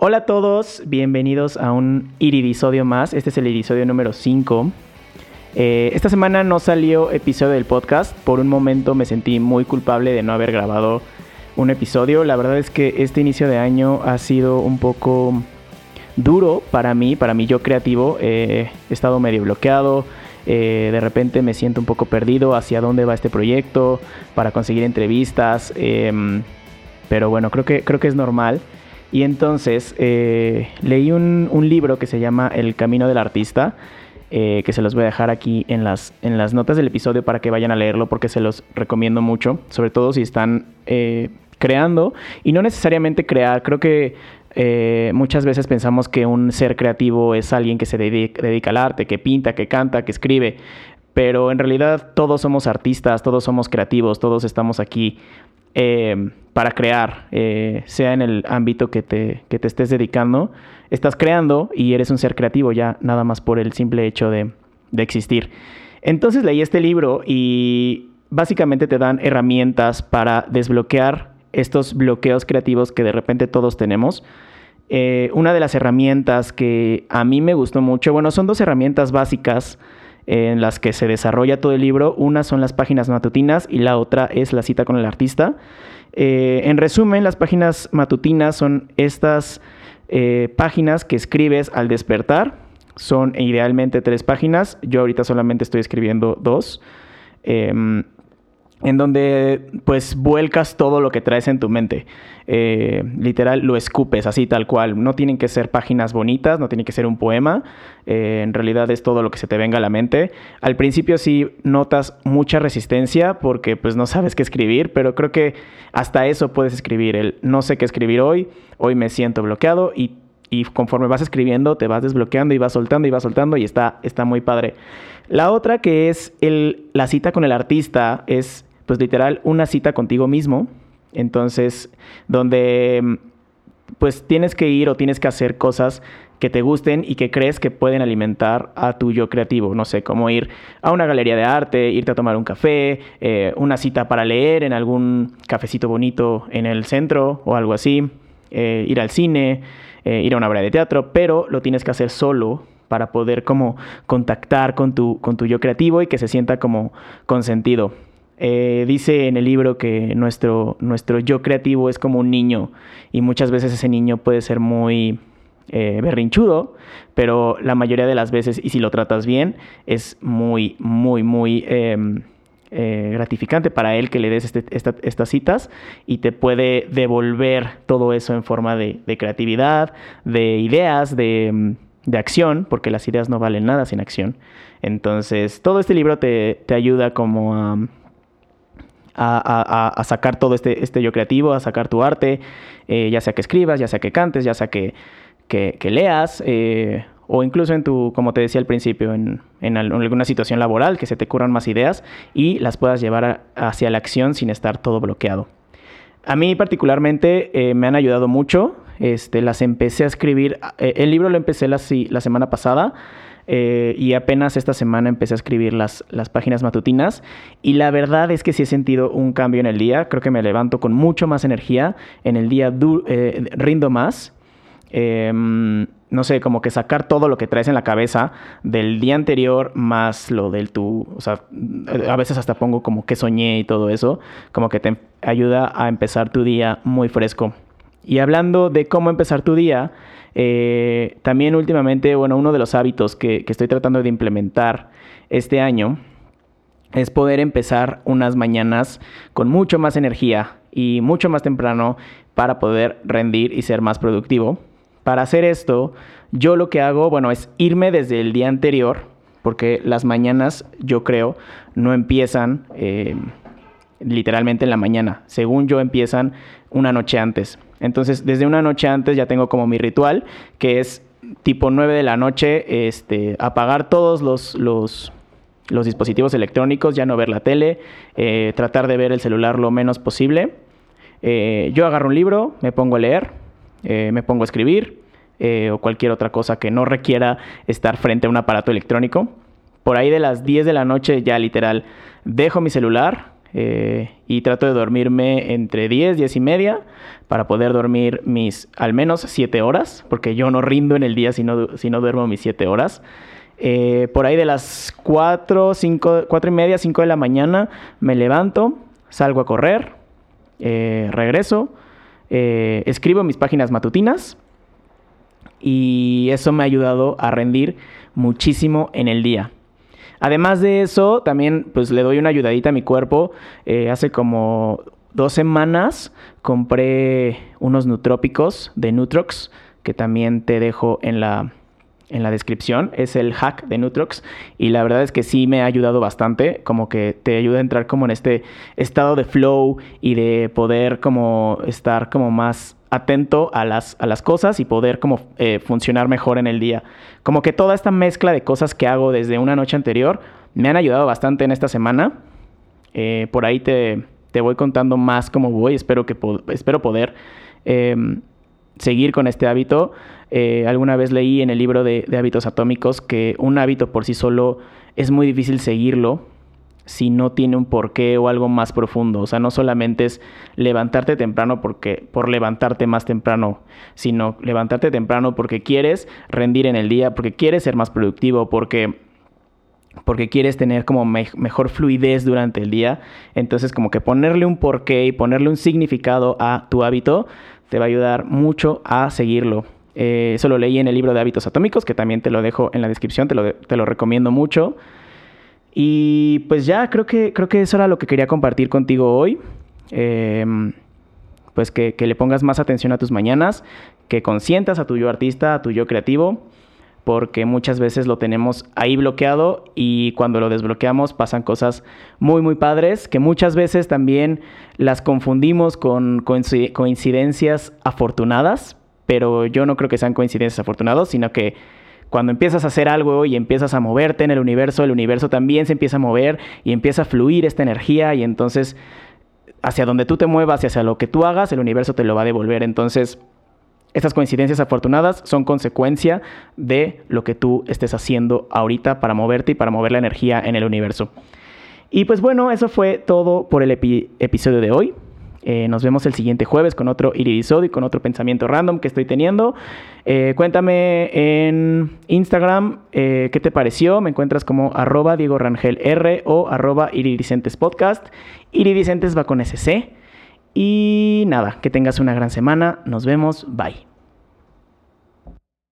Hola a todos, bienvenidos a un iridisodio más. Este es el iridisodio número 5. Eh, esta semana no salió episodio del podcast. Por un momento me sentí muy culpable de no haber grabado un episodio. La verdad es que este inicio de año ha sido un poco duro para mí, para mí yo creativo. he estado medio bloqueado. Eh, de repente me siento un poco perdido hacia dónde va este proyecto para conseguir entrevistas. Em, pero bueno, creo que, creo que es normal. Y entonces eh, leí un, libro que se llama El Camino del Artista, eh, que se los voy a dejar aquí en las, en las notas del episodio para que vayan a leerlo porque se los recomiendo mucho, sobre todo si están eh, creando. Y no necesariamente crear, creo que muchas veces pensamos que un ser creativo es alguien que se dedica al arte, que pinta, que canta, que escribe, pero en realidad todos somos artistas, todos somos creativos, todos estamos aquí eh, para crear, eh, sea en el ámbito que te, que te estés dedicando, estás creando y eres un ser creativo ya nada más por el simple hecho de, de existir. Entonces leí este libro y básicamente te dan herramientas para desbloquear estos bloqueos creativos que de repente todos tenemos. Eh, una de las herramientas que a mí me gustó mucho, bueno, son dos herramientas básicas en las que se desarrolla todo el libro. Una son las páginas matutinas y la otra es la cita con el artista. Eh, en resumen, las páginas matutinas son estas eh, páginas que escribes al despertar. Son idealmente tres páginas. Yo ahorita solamente estoy escribiendo dos. Em, en donde pues vuelcas todo lo que traes en tu mente. Eh, literal, lo escupes así tal cual. No tienen que ser páginas bonitas, no tiene que ser un poema. Eh, en realidad es todo lo que se te venga a la mente. Al principio sí notas mucha resistencia porque pues no sabes qué escribir, pero creo que hasta eso puedes escribir. El no sé qué escribir hoy, hoy me siento bloqueado y, conforme vas escribiendo te vas desbloqueando y vas soltando y vas soltando y está, está muy padre. La otra que es el, la cita con el artista es pues literal una cita contigo mismo. Entonces, donde pues tienes que ir o tienes que hacer cosas que te gusten y que crees que pueden alimentar a tu yo creativo. No sé, como ir a una galería de arte, irte a tomar un café, eh, una cita para leer en algún cafecito bonito en el centro o algo así, eh, ir al cine, eh, ir a una obra de teatro, pero lo tienes que hacer solo para poder como contactar con tu, con tu yo creativo y que se sienta como consentido. Eh, dice en el libro que nuestro, nuestro yo creativo es como un niño y muchas veces ese niño puede ser muy eh, berrinchudo, pero la mayoría de las veces, y si lo tratas bien, es muy, muy, muy em, eh, gratificante para él que le des este, estas citas y te puede devolver todo eso en forma de, creatividad, de ideas, de, de, acción, porque las ideas no valen nada sin acción. Entonces, todo este libro te, te ayuda como a a, sacar todo este, este yo creativo, a sacar tu arte, eh, ya sea que escribas, ya sea que cantes, ya sea que, que, leas, eh, o incluso en tu, como te decía al principio, en, en, alguna situación laboral, que se te ocurran más ideas y las puedas llevar hacia la acción sin estar todo bloqueado. A mí particularmente eh, me han ayudado mucho, este, las empecé a escribir, el libro lo empecé la, la semana pasada, eh, y apenas esta semana empecé a escribir las, las páginas matutinas. Y la verdad es que sí he sentido un cambio en el día, creo que me levanto con mucho más energía, en el día eh, rindo más. Em, no sé, como que sacar todo lo que traes en la cabeza del día anterior más lo del tu, o sea, a veces hasta pongo como que soñé y todo eso, como que te ayuda a empezar tu día muy fresco. Y hablando de cómo empezar tu día, eh, también últimamente, bueno, uno de los hábitos que, estoy tratando de implementar este año es poder empezar unas mañanas con mucho más energía y mucho más temprano para poder rendir y ser más productivo. Para hacer esto, yo lo que hago, bueno, es irme desde el día anterior, porque las mañanas, yo creo, no empiezan eh, literalmente en la mañana. Según yo, empiezan una noche antes. Entonces, desde una noche antes ya tengo como mi ritual, que es tipo 9 de la noche, este, apagar todos los, los, dispositivos electrónicos, ya no ver la tele, eh, tratar de ver el celular lo menos posible. Eh, yo agarro un libro, me pongo a leer, eh, me pongo a escribir o cualquier otra cosa que no requiera estar frente a un aparato electrónico. Por ahí de las 10 de la noche ya literal dejo mi celular, eh, y trato de dormirme entre 10, 10 y media para poder dormir mis al menos 7 horas, porque yo no rindo en el día si no, si no duermo mis 7 horas. Eh, por ahí de las 4, 5, 4 y media, 5 de la mañana me levanto, salgo a correr, eh, regreso, escribo mis páginas matutinas y eso me ha ayudado a rendir muchísimo en el día. Además de eso, también pues le doy una ayudadita a mi cuerpo. Eh, hace como dos semanas compré unos nutrópicos de Nutrox que también te dejo en la, en la descripción. Es el hack de Nutrox y la verdad es que sí me ha ayudado bastante, como que te ayuda a entrar como en este estado de flow y de poder como estar como más atento a las, a las cosas y poder como eh, funcionar mejor en el día. Como que toda esta mezcla de cosas que hago desde una noche anterior me han ayudado bastante en esta semana. Eh, por ahí te, voy contando más cómo voy. Espero, que espero poder em, seguir con este hábito. Eh, alguna vez leí en el libro de hábitos atómicos que un hábito por sí solo es muy difícil seguirlo si no tiene un porqué o algo más profundo. O sea, no solamente es levantarte temprano porque, por levantarte más temprano, sino levantarte temprano porque quieres rendir en el día, porque quieres ser más productivo, porque, porque quieres tener como mejor fluidez durante el día. Entonces, como que ponerle un porqué y ponerle un significado a tu hábito te va a ayudar mucho a seguirlo. Eh, eso lo leí en el libro de hábitos atómicos, que también te lo dejo en la descripción, te lo, te lo recomiendo mucho. Y pues ya, creo que, creo que eso era lo que quería compartir contigo hoy. Em, pues que, le pongas más atención a tus mañanas, que consientas a tu yo artista, a tu yo creativo, porque muchas veces lo tenemos ahí bloqueado y cuando lo desbloqueamos pasan cosas muy, muy padres, que muchas veces también las confundimos con coincidencias afortunadas, pero yo no creo que sean coincidencias afortunadas, sino que cuando empiezas a hacer algo y empiezas a moverte en el universo, el universo también se empieza a mover y empieza a fluir esta energía y entonces hacia donde tú te muevas y hacia lo que tú hagas, el universo te lo va a devolver. Entonces, estas coincidencias afortunadas son consecuencia de lo que tú estés haciendo ahorita para moverte y para mover la energía en el universo. Y pues bueno, eso fue todo por el episodio de hoy. Eh, nos vemos el siguiente jueves con otro iridisodio y con otro pensamiento random que estoy teniendo. Eh, cuéntame en Instagram eh, qué te pareció. Me encuentras como arroba Diego Rangel R o arroba iridicentes podcast. Iridicentes va con SC. Y nada, que tengas una gran semana. Nos vemos. Bye.